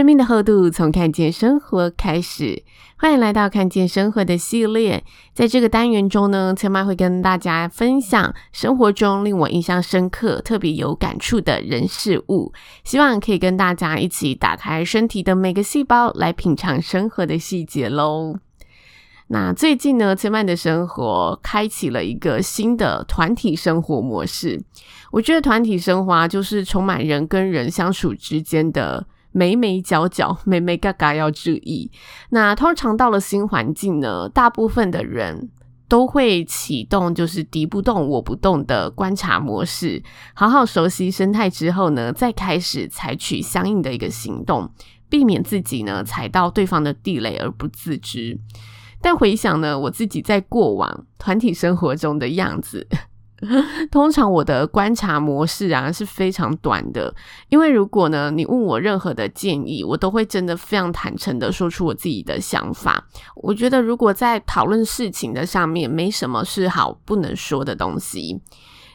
生命的厚度从看见生活开始，欢迎来到看见生活的系列。在这个单元中呢，千嫚会跟大家分享生活中令我印象深刻、特别有感触的人事物，希望可以跟大家一起打开身体的每个细胞，来品尝生活的细节喽。那最近呢，千嫚的生活开启了一个新的团体生活模式。我觉得团体生活，就是充满人跟人相处之间的。眉眉角角，眉眉嘎嘎要注意。那通常到了新环境呢，大部分的人都会启动就是敌不动我不动的观察模式，好好熟悉生态之后呢，再开始采取相应的一个行动，避免自己呢踩到对方的地雷而不自知。但回想呢，我自己在过往团体生活中的样子。通常我的观察模式啊是非常短的，因为如果呢你问我任何的建议，我都会真的非常坦诚的说出我自己的想法。我觉得如果在讨论事情的上面，没什么是好不能说的东西。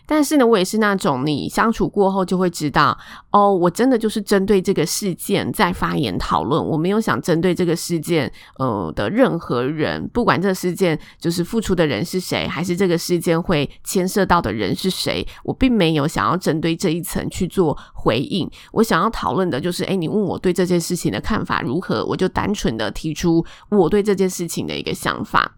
但是呢，我也是那种你相处过后就会知道，哦，我真的就是针对这个事件在发言讨论，我没有想针对这个事件呃的任何人，不管这个事件就是付出的人是谁，还是这个事件会牵涉到的人是谁，我并没有想要针对这一层去做回应。我想要讨论的就是，诶，你问我对这件事情的看法如何，我就单纯的提出我对这件事情的一个想法。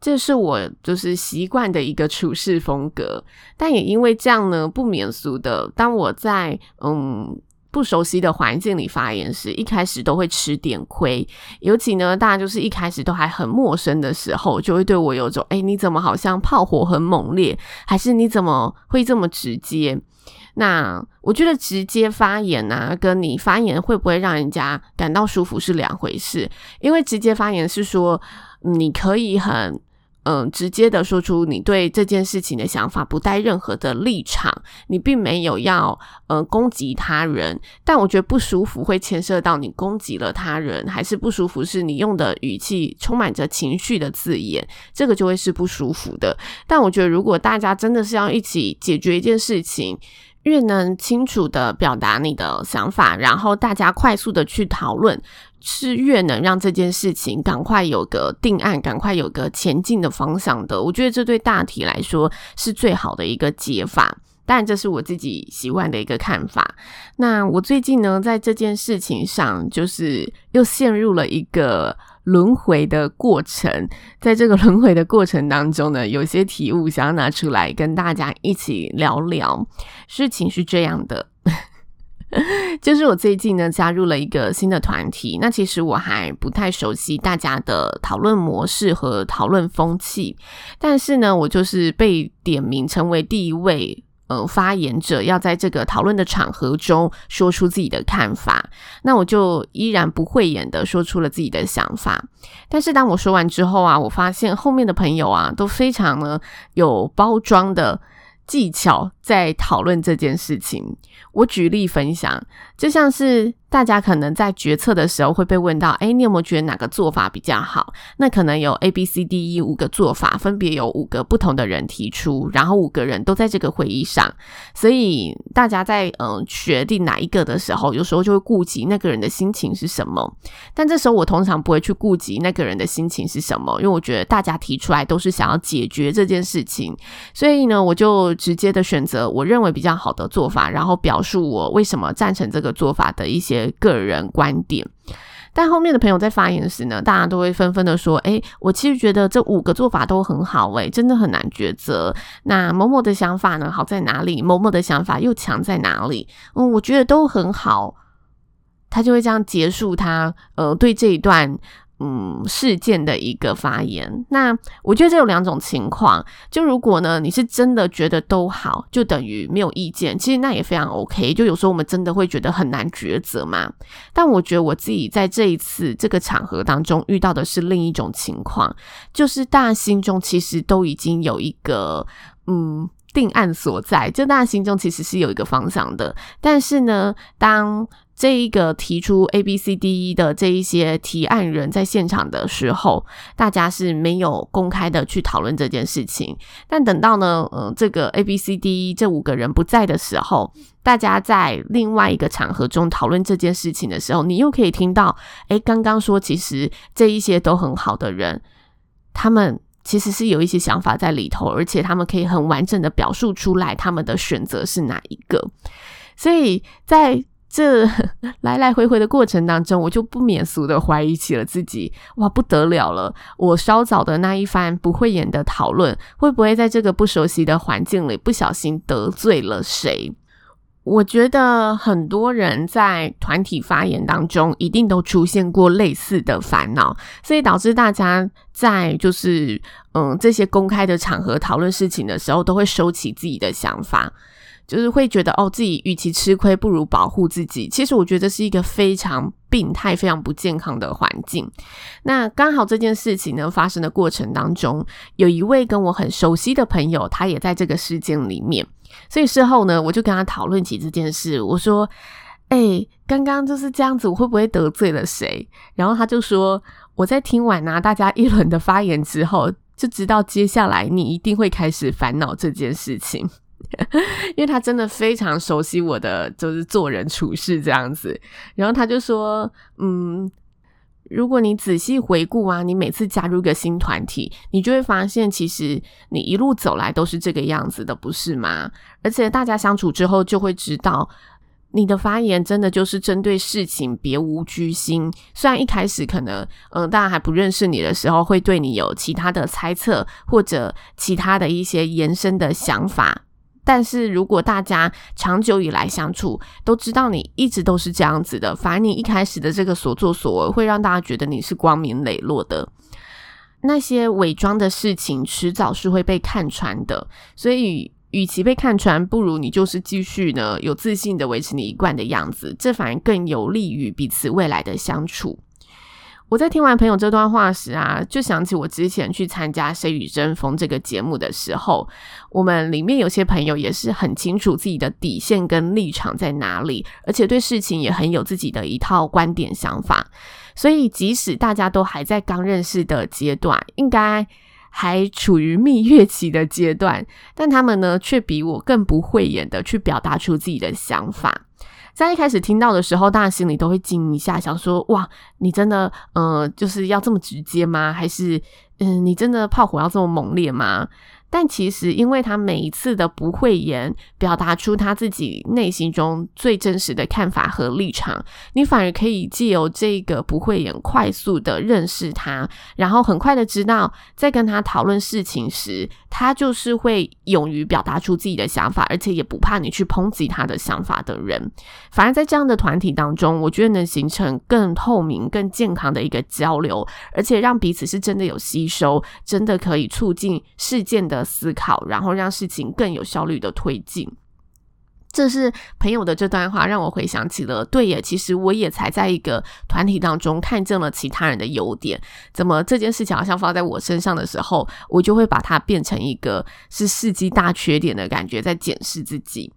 这是我就是习惯的一个处事风格，但也因为这样呢，不免俗的，当我在嗯不熟悉的环境里发言时，一开始都会吃点亏。尤其呢，大家就是一开始都还很陌生的时候，就会对我有种，哎，你怎么好像炮火很猛烈，还是你怎么会这么直接？那我觉得直接发言啊，跟你发言会不会让人家感到舒服是两回事。因为直接发言是说，你可以很嗯直接的说出你对这件事情的想法，不带任何的立场，你并没有要嗯攻击他人。但我觉得不舒服会牵涉到你攻击了他人，还是不舒服是你用的语气充满着情绪的字眼，这个就会是不舒服的。但我觉得如果大家真的是要一起解决一件事情，越能清楚的表达你的想法，然后大家快速的去讨论，是越能让这件事情赶快有个定案，赶快有个前进的方向的。我觉得这对大体来说是最好的一个解法。当然，这是我自己习惯的一个看法。那我最近呢，在这件事情上，就是又陷入了一个。轮回的过程，在这个轮回的过程当中呢，有些体悟想要拿出来跟大家一起聊聊。事情是这样的，就是我最近呢加入了一个新的团体，那其实我还不太熟悉大家的讨论模式和讨论风气，但是呢，我就是被点名成为第一位。呃，发言者要在这个讨论的场合中说出自己的看法，那我就依然不讳言的说出了自己的想法。但是当我说完之后啊，我发现后面的朋友啊都非常呢有包装的技巧在讨论这件事情。我举例分享，就像是。大家可能在决策的时候会被问到：“诶，你有没有觉得哪个做法比较好？”那可能有 A、B、C、D、E 五个做法，分别有五个不同的人提出，然后五个人都在这个会议上，所以大家在嗯、决定哪一个的时候，有时候就会顾及那个人的心情是什么。但这时候我通常不会去顾及那个人的心情是什么，因为我觉得大家提出来都是想要解决这件事情，所以呢，我就直接的选择我认为比较好的做法，然后表述我为什么赞成这个做法的一些。个人观点，但后面的朋友在发言时呢，大家都会纷纷的说：“诶，我其实觉得这五个做法都很好，诶，真的很难抉择。那某某的想法呢，好在哪里？某某的想法又强在哪里？嗯，我觉得都很好。”他就会这样结束他呃对这一段嗯，事件的一个发言，那我觉得这有两种情况。就如果呢，你是真的觉得都好，就等于没有意见，其实那也非常 OK。就有时候我们真的会觉得很难抉择嘛。但我觉得我自己在这一次这个场合当中遇到的是另一种情况，就是大家心中其实都已经有一个嗯定案所在，就大家心中其实是有一个方向的。但是呢，当这一个提出 A、B、C、D、E 的这一些提案人在现场的时候，大家是没有公开的去讨论这件事情。但等到呢，呃，这个 A、B、C、D、E 这五个人不在的时候，大家在另外一个场合中讨论这件事情的时候，你又可以听到，诶，刚刚说其实这一些都很好的人，他们其实是有一些想法在里头，而且他们可以很完整的表述出来他们的选择是哪一个。所以在这 来来回回的过程当中，我就不免俗的怀疑起了自己。哇，不得了了！我稍早的那一番不会演的讨论，会不会在这个不熟悉的环境里不小心得罪了谁？我觉得很多人在团体发言当中，一定都出现过类似的烦恼，所以导致大家在就是嗯这些公开的场合讨论事情的时候，都会收起自己的想法。就是会觉得哦，自己与其吃亏，不如保护自己。其实我觉得是一个非常病态、非常不健康的环境。那刚好这件事情呢发生的过程当中，有一位跟我很熟悉的朋友，他也在这个事件里面。所以事后呢，我就跟他讨论起这件事。我说：“哎，刚刚就是这样子，我会不会得罪了谁？”然后他就说：“我在听完啊大家一轮的发言之后，就知道接下来你一定会开始烦恼这件事情。”因为他真的非常熟悉我的，就是做人处事这样子。然后他就说：“嗯，如果你仔细回顾啊，你每次加入一个新团体，你就会发现，其实你一路走来都是这个样子的，不是吗？而且大家相处之后，就会知道你的发言真的就是针对事情，别无居心。虽然一开始可能，嗯，大家还不认识你的时候，会对你有其他的猜测，或者其他的一些延伸的想法。”但是如果大家长久以来相处，都知道你一直都是这样子的，反而你一开始的这个所作所为，会让大家觉得你是光明磊落的。那些伪装的事情，迟早是会被看穿的。所以，与其被看穿，不如你就是继续呢，有自信的维持你一贯的样子，这反而更有利于彼此未来的相处。我在听完朋友这段话时啊，就想起我之前去参加《谁与争锋》这个节目的时候，我们里面有些朋友也是很清楚自己的底线跟立场在哪里，而且对事情也很有自己的一套观点想法。所以，即使大家都还在刚认识的阶段，应该还处于蜜月期的阶段，但他们呢，却比我更不讳言的去表达出自己的想法。在一开始听到的时候，大家心里都会惊一下，想说：“哇，你真的，呃，就是要这么直接吗？还是，嗯、你真的炮火要这么猛烈吗？”但其实，因为他每一次的不会言，表达出他自己内心中最真实的看法和立场，你反而可以借由这个不会言，快速的认识他，然后很快的知道，在跟他讨论事情时，他就是会勇于表达出自己的想法，而且也不怕你去抨击他的想法的人。反而在这样的团体当中，我觉得能形成更透明、更健康的一个交流，而且让彼此是真的有吸收，真的可以促进事件的。思考，然后让事情更有效率的推进。这是朋友的这段话，让我回想起了，对耶，其实我也才在一个团体当中看见了其他人的优点，怎么这件事情好像放在我身上的时候，我就会把它变成一个是世纪大缺点的感觉，在检视自己。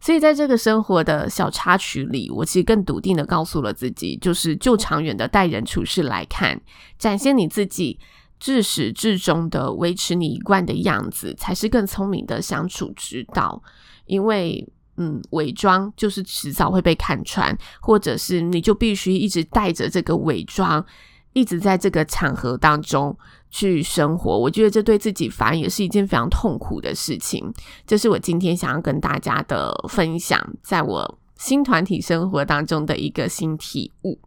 所以在这个生活的小插曲里，我其实更笃定的告诉了自己，就是就长远的待人处事来看，展现你自己。自始至终的维持你一贯的样子，才是更聪明的相处之道。因为，嗯，伪装就是迟早会被看穿，或者是你就必须一直带着这个伪装，一直在这个场合当中去生活。我觉得这对自己反而也是一件非常痛苦的事情。这是我今天想要跟大家的分享，在我新团体生活当中的一个新体悟。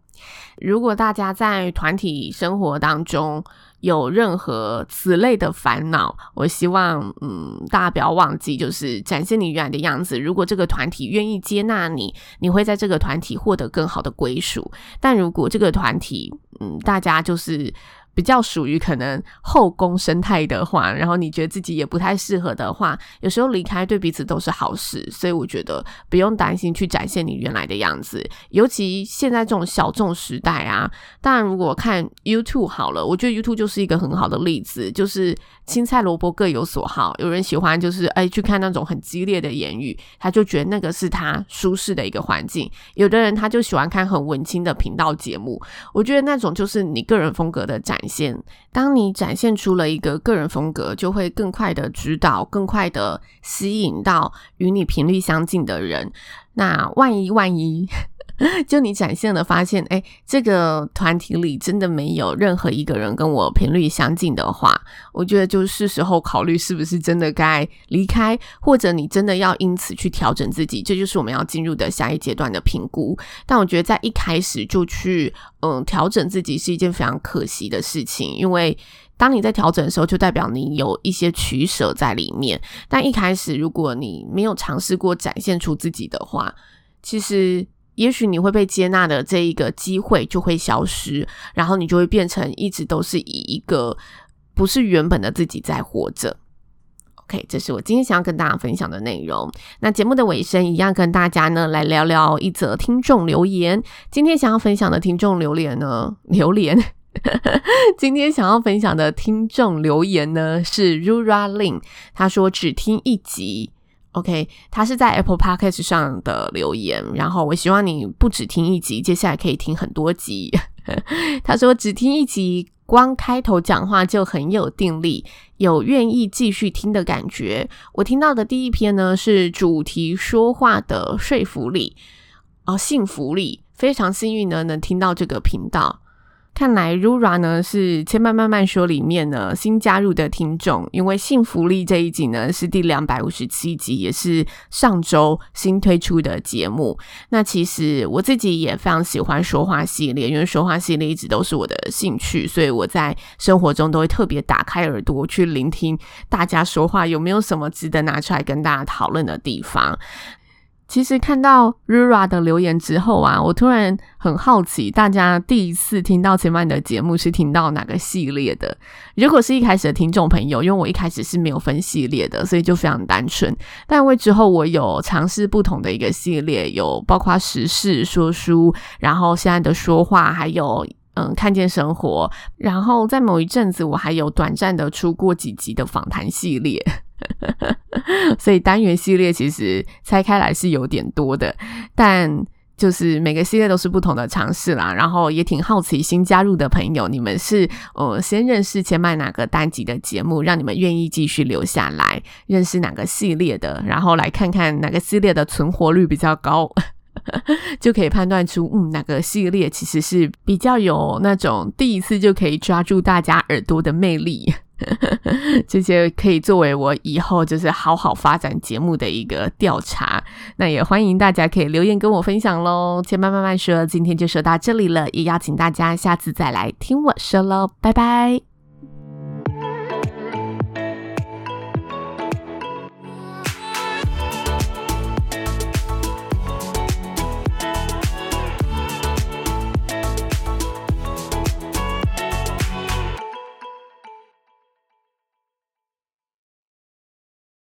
如果大家在团体生活当中，有任何此类的烦恼，我希望，嗯，大家不要忘记，就是展现你原来的样子。如果这个团体愿意接纳你，你会在这个团体获得更好的归属。但如果这个团体，嗯，大家就是。比较属于可能后宫生态的话，然后你觉得自己也不太适合的话，有时候离开对彼此都是好事，所以我觉得不用担心去展现你原来的样子。尤其现在这种小众时代啊，当然如果看 YouTube 好了，我觉得 YouTube 就是一个很好的例子，就是青菜萝卜各有所好。有人喜欢就是哎去看那种很激烈的言语，他就觉得那个是他舒适的一个环境；有的人他就喜欢看很文青的频道节目，我觉得那种就是你个人风格的展现，当你展现出了一个个人风格，就会更快的指导，更快的吸引到与你频率相近的人。那万一万一，就你展现了，发现哎，这个团体里真的没有任何一个人跟我频率相近的话，我觉得就是时候考虑是不是真的该离开，或者你真的要因此去调整自己，这就是我们要进入的下一阶段的评估。但我觉得在一开始就去嗯调整自己是一件非常可惜的事情，因为当你在调整的时候，就代表你有一些取舍在里面。但一开始如果你没有尝试过展现出自己的话，其实。也许你会被接纳的这一个机会就会消失，然后你就会变成一直都是以一个不是原本的自己在活着。OK，这是我今天想要跟大家分享的内容。那节目的尾声一样，跟大家呢来聊聊一则听众留言。今天想要分享的听众留言呢，留言。今天想要分享的听众留言呢是 Rura Lin，他说只听一集。OK，他是在 Apple Podcast 上的留言，然后我希望你不只听一集，接下来可以听很多集。他说只听一集，光开头讲话就很有定力，有愿意继续听的感觉。我听到的第一篇呢是主题说话的说服力，哦，幸福力，非常幸运呢能听到这个频道。看来 Rura 呢是千嫚慢慢说里面呢新加入的听众，因为幸福力这一集呢是第两百五十七集，也是上周新推出的节目。那其实我自己也非常喜欢说话系列，因为说话系列一直都是我的兴趣，所以我在生活中都会特别打开耳朵去聆听大家说话，有没有什么值得拿出来跟大家讨论的地方。其实看到 Rura 的留言之后啊，我突然很好奇，大家第一次听到千嫚的节目是听到哪个系列的？如果是一开始的听众朋友，因为我一开始是没有分系列的，所以就非常单纯。但为之后我有尝试不同的一个系列，有包括时事说书，然后现在的说话，还有嗯看见生活，然后在某一阵子我还有短暂的出过几集的访谈系列。所以单元系列其实拆开来是有点多的，但就是每个系列都是不同的尝试啦。然后也挺好奇新加入的朋友，你们是呃先认识千嫚哪个单集的节目，让你们愿意继续留下来认识哪个系列的，然后来看看哪个系列的存活率比较高，就可以判断出嗯哪个系列其实是比较有那种第一次就可以抓住大家耳朵的魅力。这些可以作为我以后就是好好发展节目的一个调查，那也欢迎大家可以留言跟我分享喽。且慢慢慢说，今天就说到这里了，也邀请大家下次再来听我说喽，拜拜。